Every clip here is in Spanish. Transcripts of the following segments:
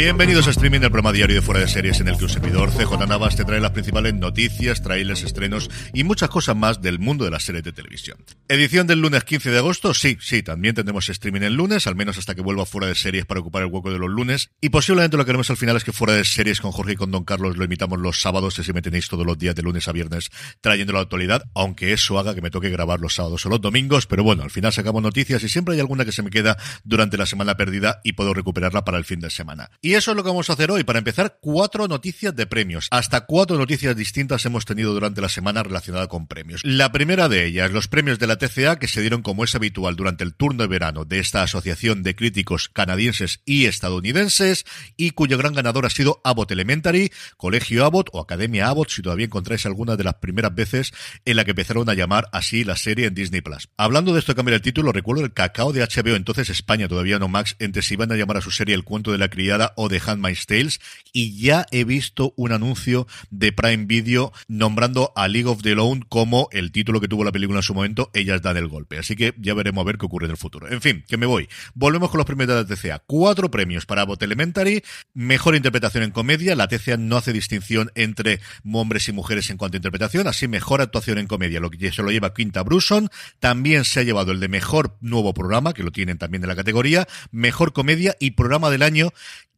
Bienvenidos a streaming del programa diario de Fuera de Series en el que un servidor CJ Navas te trae las principales noticias, trailers, estrenos y muchas cosas más del mundo de las series de televisión. Edición del lunes 15 de agosto, sí, sí, también tendremos streaming el lunes, al menos hasta que vuelva Fuera de Series para ocupar el hueco de los lunes. Y posiblemente lo que haremos al final es que Fuera de Series con Jorge y con Don Carlos lo imitamos los sábados, si me tenéis todos los días de lunes a viernes trayendo la actualidad, aunque eso haga que me toque grabar los sábados o los domingos, pero bueno, al final sacamos noticias y siempre hay alguna que se me queda durante la semana perdida y puedo recuperarla para el fin de semana. Eso es lo que vamos a hacer hoy. Para empezar, cuatro noticias de premios. Hasta cuatro noticias distintas hemos tenido durante la semana relacionada con premios. La primera de ellas, los premios de la TCA que se dieron como es habitual durante el turno de verano de esta asociación de críticos canadienses y estadounidenses y cuyo gran ganador ha sido Abbott Elementary, Colegio Abbott o Academia Abbott, si todavía encontráis alguna de las primeras veces en la que empezaron a llamar así la serie en Disney Plus. Hablando de esto cambiar el título, recuerdo el cacao de HBO, entonces España, todavía no Max, entre si iban a llamar a su serie El cuento de la criada o de Handmaid's Tales y ya he visto un anuncio de Prime Video nombrando a League of the Lone como el título que tuvo la película en su momento, Ellas dan el golpe. Así que ya veremos a ver qué ocurre en el futuro. En fin, que me voy. Volvemos con los premios de la TCA. Cuatro premios para Bot Elementary, mejor interpretación en comedia. La TCA no hace distinción entre hombres y mujeres en cuanto a interpretación, así mejor actuación en comedia, lo que se lo lleva Quinta Bruson. También se ha llevado el de mejor nuevo programa, que lo tienen también en la categoría, mejor comedia y programa del año,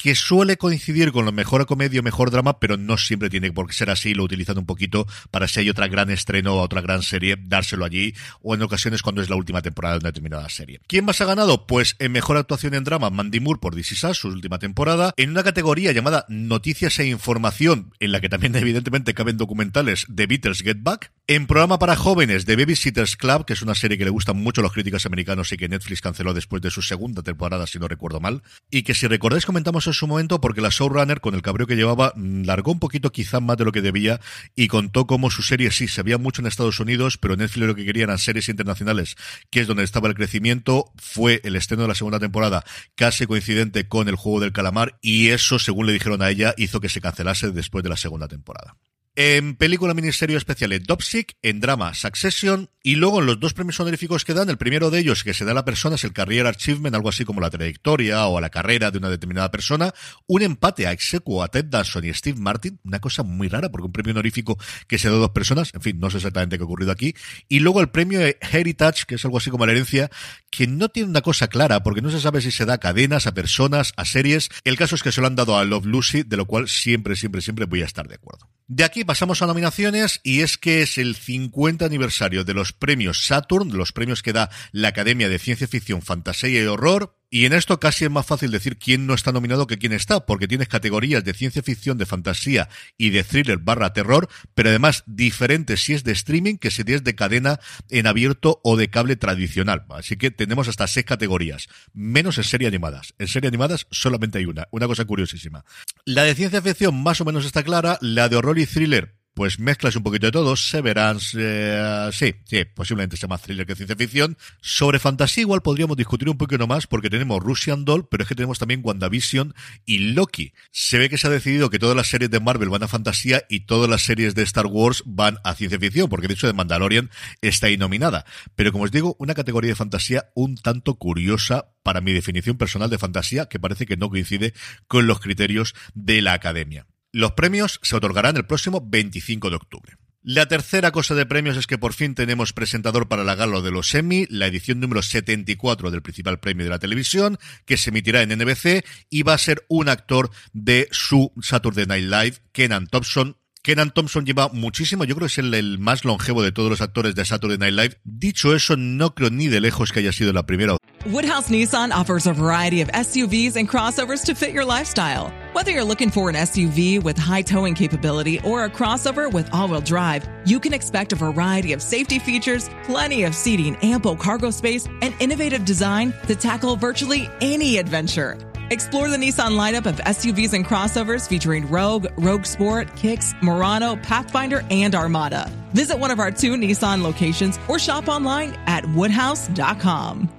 que suele coincidir con lo mejor comedia o mejor drama, pero no siempre tiene por qué ser así, lo utilizan un poquito para si hay otra gran estreno o otra gran serie, dárselo allí, o en ocasiones cuando es la última temporada de una determinada serie. ¿Quién más ha ganado? Pues en mejor actuación en drama, Mandy Moore por This su última temporada, en una categoría llamada Noticias e Información, en la que también evidentemente caben documentales de Beatles Get Back, en programa para jóvenes de Babysitters Club, que es una serie que le gustan mucho a los críticos americanos y que Netflix canceló después de su segunda temporada, si no recuerdo mal, y que si recordáis comentamos en su momento porque la showrunner, con el cabreo que llevaba, largó un poquito quizá más de lo que debía y contó cómo su serie sí se veía mucho en Estados Unidos, pero Netflix lo que quería eran series internacionales, que es donde estaba el crecimiento, fue el estreno de la segunda temporada casi coincidente con el juego del calamar y eso, según le dijeron a ella, hizo que se cancelase después de la segunda temporada. En película ministerio especial Dopsic, en drama Succession, y luego en los dos premios honoríficos que dan, el primero de ellos que se da a la persona es el Career Achievement, algo así como la trayectoria o a la carrera de una determinada persona, un empate a execuo a Ted Danson y Steve Martin, una cosa muy rara porque un premio honorífico que se da a dos personas, en fin, no sé exactamente qué ha ocurrido aquí, y luego el premio Heritage, que es algo así como la herencia, que no tiene una cosa clara porque no se sabe si se da a cadenas, a personas, a series, el caso es que se lo han dado a Love Lucy, de lo cual siempre, siempre, siempre voy a estar de acuerdo. De aquí pasamos a nominaciones y es que es el 50 aniversario de los premios Saturn, los premios que da la Academia de Ciencia Ficción, Fantasía y Horror, y en esto casi es más fácil decir quién no está nominado que quién está, porque tienes categorías de ciencia ficción, de fantasía y de thriller barra terror, pero además diferentes si es de streaming que si es de cadena en abierto o de cable tradicional. Así que tenemos hasta seis categorías, menos en serie animadas. En serie animadas solamente hay una, una cosa curiosísima. La de ciencia ficción más o menos está clara, la de horror y thriller pues mezclas un poquito de todo. Severance, eh, sí, sí, posiblemente sea más thriller que ciencia ficción. Sobre fantasía igual podríamos discutir un poquito más porque tenemos Russian Doll, pero es que tenemos también WandaVision y Loki. Se ve que se ha decidido que todas las series de Marvel van a fantasía y todas las series de Star Wars van a ciencia ficción, porque de hecho de Mandalorian está ahí nominada. Pero como os digo, una categoría de fantasía un tanto curiosa para mi definición personal de fantasía, que parece que no coincide con los criterios de la academia. Los premios se otorgarán el próximo 25 de octubre. La tercera cosa de premios es que por fin tenemos presentador para la gala de los Emmy, la edición número 74 del principal premio de la televisión, que se emitirá en NBC y va a ser un actor de su Saturday Night Live, Kenan Thompson, Kenan Thompson lleva muchísimo, yo creo que es el, más longevo de todos los actores de Saturday Night Live. Dicho eso, no creo ni de lejos que haya sido la primera. Woodhouse Nissan offers a variety of SUVs and crossovers to fit your lifestyle. Whether you're looking for an SUV with high towing capability or a crossover with all-wheel drive, you can expect a variety of safety features, plenty of seating, ample cargo space, and innovative design to tackle virtually any adventure. Explore the Nissan lineup of SUVs and crossovers featuring Rogue, Rogue Sport, Kicks, Murano, Pathfinder, and Armada. Visit one of our two Nissan locations or shop online at woodhouse.com.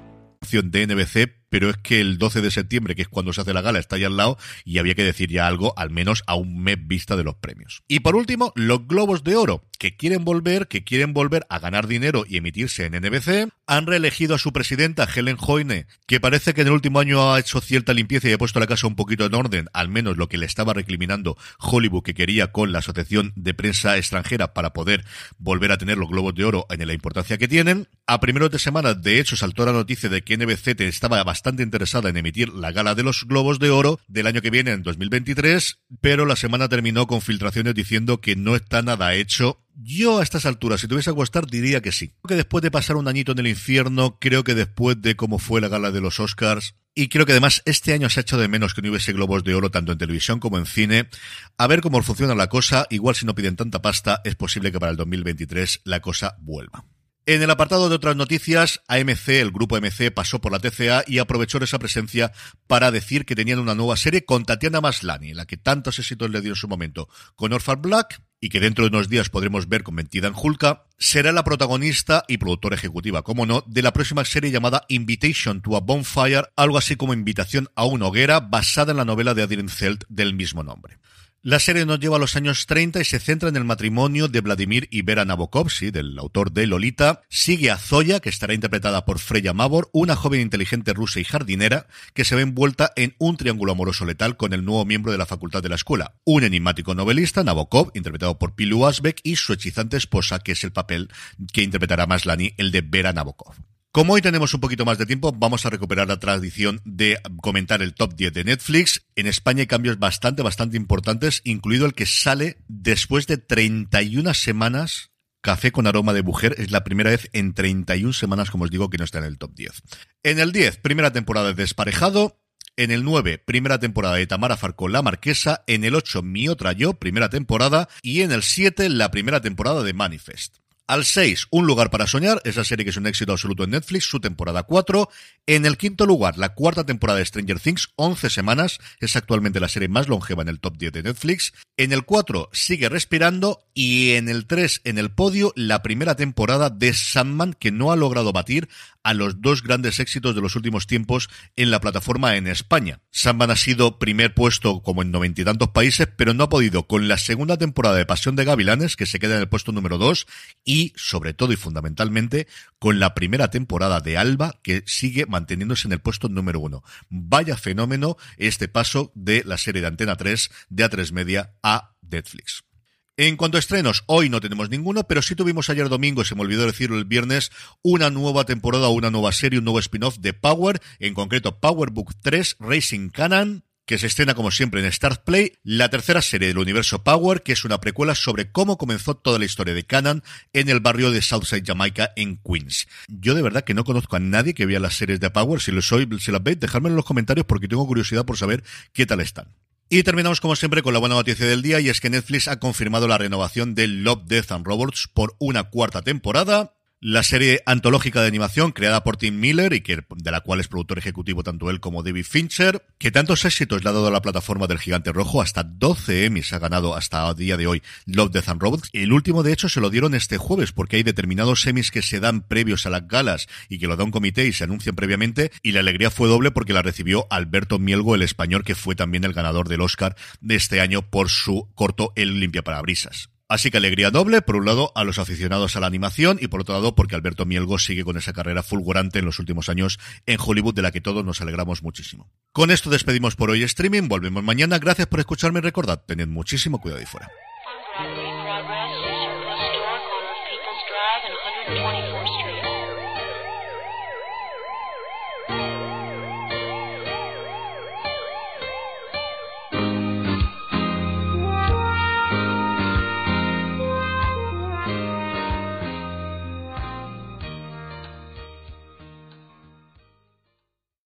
de NBC, pero es que el 12 de septiembre, que es cuando se hace la gala, está ahí al lado y había que decir ya algo, al menos a un mes vista de los premios. Y por último, los Globos de Oro, que quieren volver, que quieren volver a ganar dinero y emitirse en NBC, han reelegido a su presidenta, Helen Hoyne, que parece que en el último año ha hecho cierta limpieza y ha puesto la casa un poquito en orden, al menos lo que le estaba recriminando Hollywood que quería con la Asociación de Prensa Extranjera para poder volver a tener los Globos de Oro en la importancia que tienen. A primeros de semana, de hecho, saltó la noticia de que NBC estaba bastante interesada en emitir la gala de los Globos de Oro del año que viene, en 2023, pero la semana terminó con filtraciones diciendo que no está nada hecho yo a estas alturas, si tuviese que gustar, diría que sí. Creo que después de pasar un añito en el infierno, creo que después de cómo fue la gala de los Oscars, y creo que además este año se ha hecho de menos que no hubiese globos de oro tanto en televisión como en cine. A ver cómo funciona la cosa, igual si no piden tanta pasta, es posible que para el 2023 la cosa vuelva. En el apartado de otras noticias, AMC, el grupo AMC, pasó por la TCA y aprovechó esa presencia para decir que tenían una nueva serie con Tatiana Maslani, la que tantos éxitos le dio en su momento con Orphan Black, y que dentro de unos días podremos ver convertida en Hulka, será la protagonista y productora ejecutiva, como no, de la próxima serie llamada Invitation to a Bonfire, algo así como Invitación a una hoguera, basada en la novela de Adrien Zelt del mismo nombre. La serie nos lleva a los años 30 y se centra en el matrimonio de Vladimir y Vera Nabokov, del autor de Lolita. Sigue a Zoya, que estará interpretada por Freya Mavor, una joven inteligente rusa y jardinera que se ve envuelta en un triángulo amoroso letal con el nuevo miembro de la facultad de la escuela. Un enigmático novelista, Nabokov, interpretado por Pilu Asbeck, y su hechizante esposa, que es el papel que interpretará Maslani, el de Vera Nabokov. Como hoy tenemos un poquito más de tiempo, vamos a recuperar la tradición de comentar el top 10 de Netflix. En España hay cambios bastante, bastante importantes, incluido el que sale después de 31 semanas Café con aroma de mujer es la primera vez en 31 semanas, como os digo, que no está en el top 10. En el 10, primera temporada de Desparejado. En el 9, primera temporada de Tamara Farco La Marquesa. En el 8, Mi Otra Yo, primera temporada. Y en el 7, la primera temporada de Manifest. Al 6, Un lugar para soñar, esa serie que es un éxito absoluto en Netflix, su temporada 4. En el quinto lugar, la cuarta temporada de Stranger Things, 11 semanas, es actualmente la serie más longeva en el top 10 de Netflix. En el 4, Sigue respirando. Y en el 3, en el podio, la primera temporada de Sandman, que no ha logrado batir a los dos grandes éxitos de los últimos tiempos en la plataforma en España. Sandman ha sido primer puesto como en noventa y tantos países, pero no ha podido con la segunda temporada de Pasión de Gavilanes, que se queda en el puesto número 2, y sobre todo y fundamentalmente con la primera temporada de Alba, que sigue manteniéndose en el puesto número 1. Vaya fenómeno este paso de la serie de Antena 3 de A3 Media a Netflix. En cuanto a estrenos, hoy no tenemos ninguno, pero sí tuvimos ayer domingo, se me olvidó decirlo el viernes, una nueva temporada, una nueva serie, un nuevo spin-off de Power, en concreto Power Book 3 Racing Canon, que se estrena como siempre en Start Play, la tercera serie del universo Power, que es una precuela sobre cómo comenzó toda la historia de Canon en el barrio de Southside Jamaica en Queens. Yo de verdad que no conozco a nadie que vea las series de Power, si lo soy, si las veis, dejadme en los comentarios porque tengo curiosidad por saber qué tal están. Y terminamos como siempre con la buena noticia del día y es que Netflix ha confirmado la renovación de Love, Death and Robots por una cuarta temporada. La serie antológica de animación creada por Tim Miller y que, de la cual es productor ejecutivo tanto él como David Fincher, que tantos éxitos le ha dado a la plataforma del Gigante Rojo, hasta 12 Emmys ha ganado hasta el día de hoy Love, Death and Robots. El último, de hecho, se lo dieron este jueves porque hay determinados Emmys que se dan previos a las galas y que lo da un comité y se anuncian previamente y la alegría fue doble porque la recibió Alberto Mielgo, el español, que fue también el ganador del Oscar de este año por su corto El limpia parabrisas. Así que alegría doble, por un lado, a los aficionados a la animación y por otro lado, porque Alberto Mielgo sigue con esa carrera fulgurante en los últimos años en Hollywood de la que todos nos alegramos muchísimo. Con esto despedimos por hoy streaming, volvemos mañana, gracias por escucharme y recordad, tened muchísimo cuidado y fuera.